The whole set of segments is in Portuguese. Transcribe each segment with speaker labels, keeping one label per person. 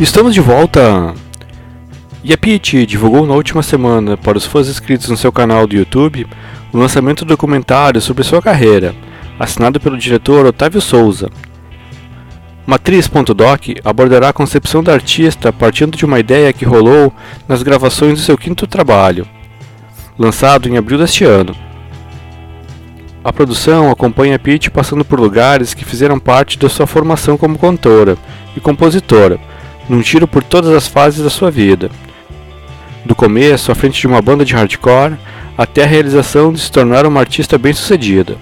Speaker 1: Estamos de volta! E a Peach divulgou na última semana para os fãs inscritos no seu canal do YouTube o lançamento do documentário sobre sua carreira, assinado pelo diretor Otávio Souza. Matriz.doc abordará a concepção da artista partindo de uma ideia que rolou nas gravações do seu quinto trabalho, lançado em abril deste ano. A produção acompanha Peach passando por lugares que fizeram parte da sua formação como cantora e compositora, num tiro por todas as fases da sua vida. Do começo, à frente de uma banda de hardcore, até a realização de se tornar uma artista bem-sucedida.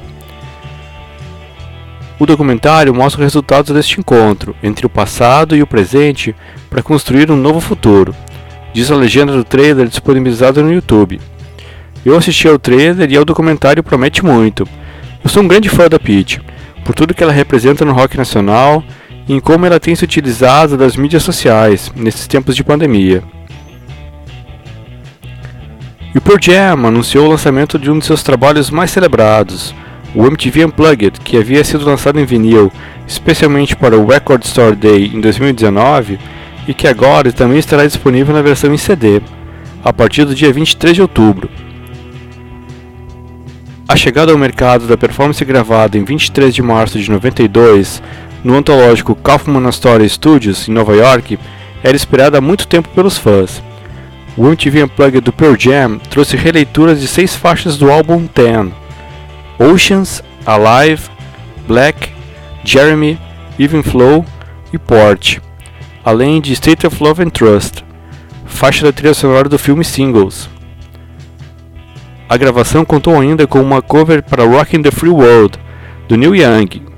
Speaker 1: O documentário mostra os resultados deste encontro entre o passado e o presente para construir um novo futuro, diz a legenda do trailer disponibilizado no YouTube. Eu assisti ao trailer e ao documentário promete muito. Eu sou um grande fã da Peach, por tudo que ela representa no rock nacional em como ela tem se utilizado das mídias sociais nesses tempos de pandemia. E o Pearl Jam anunciou o lançamento de um de seus trabalhos mais celebrados, o MTV Unplugged, que havia sido lançado em vinil especialmente para o Record Store Day em 2019 e que agora também estará disponível na versão em CD, a partir do dia 23 de outubro. A chegada ao mercado da performance gravada em 23 de março de 92 no antológico Kaufman Astoria Studios, em Nova York, era esperada há muito tempo pelos fãs. O MTV Unplugged do Pearl Jam trouxe releituras de seis faixas do álbum Ten, Oceans, Alive, Black, Jeremy, Even Flow e Port, além de State of Love and Trust, faixa da trilha sonora do filme Singles. A gravação contou ainda com uma cover para Rockin' the Free World, do Neil Young,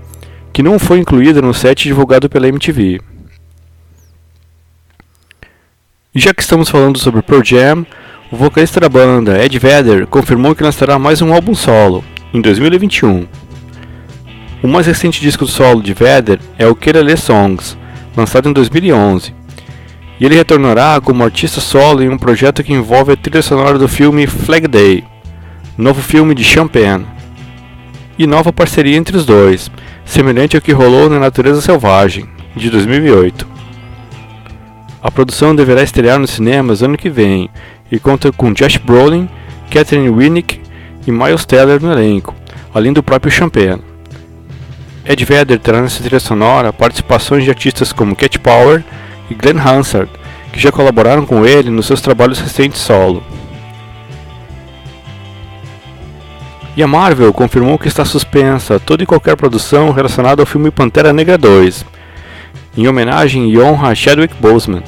Speaker 1: que não foi incluída no set divulgado pela MTV. Já que estamos falando sobre Pearl Jam, o vocalista da banda, Ed Vedder, confirmou que lançará mais um álbum solo, em 2021. O mais recente disco solo de Vedder é o Kerala Songs, lançado em 2011. E ele retornará como artista solo em um projeto que envolve a trilha sonora do filme Flag Day, novo filme de Champagne, e nova parceria entre os dois, semelhante ao que rolou na Natureza Selvagem, de 2008. A produção deverá estrear nos cinemas ano que vem e conta com Josh Brolin, Catherine Winnick e Miles Teller no elenco, além do próprio Champagne. Ed Vedder terá nessa trilha sonora participações de artistas como Cat Power e Glenn Hansard, que já colaboraram com ele nos seus trabalhos recentes solo. E a Marvel confirmou que está suspensa toda e qualquer produção relacionada ao filme Pantera Negra 2, em homenagem e honra a Chadwick Boseman.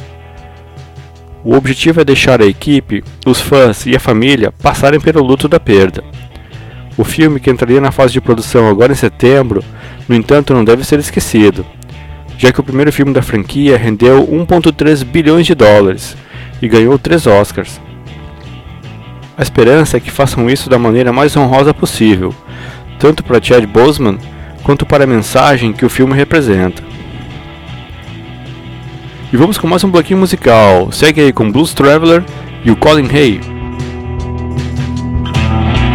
Speaker 1: O objetivo é deixar a equipe, os fãs e a família passarem pelo luto da perda. O filme, que entraria na fase de produção agora em setembro, no entanto não deve ser esquecido, já que o primeiro filme da franquia rendeu 1,3 bilhões de dólares e ganhou três Oscars. A esperança é que façam isso da maneira mais honrosa possível, tanto para Chad Boseman quanto para a mensagem que o filme representa. E vamos com mais um bloquinho musical. Segue aí com Blues Traveler e o Colin Hay.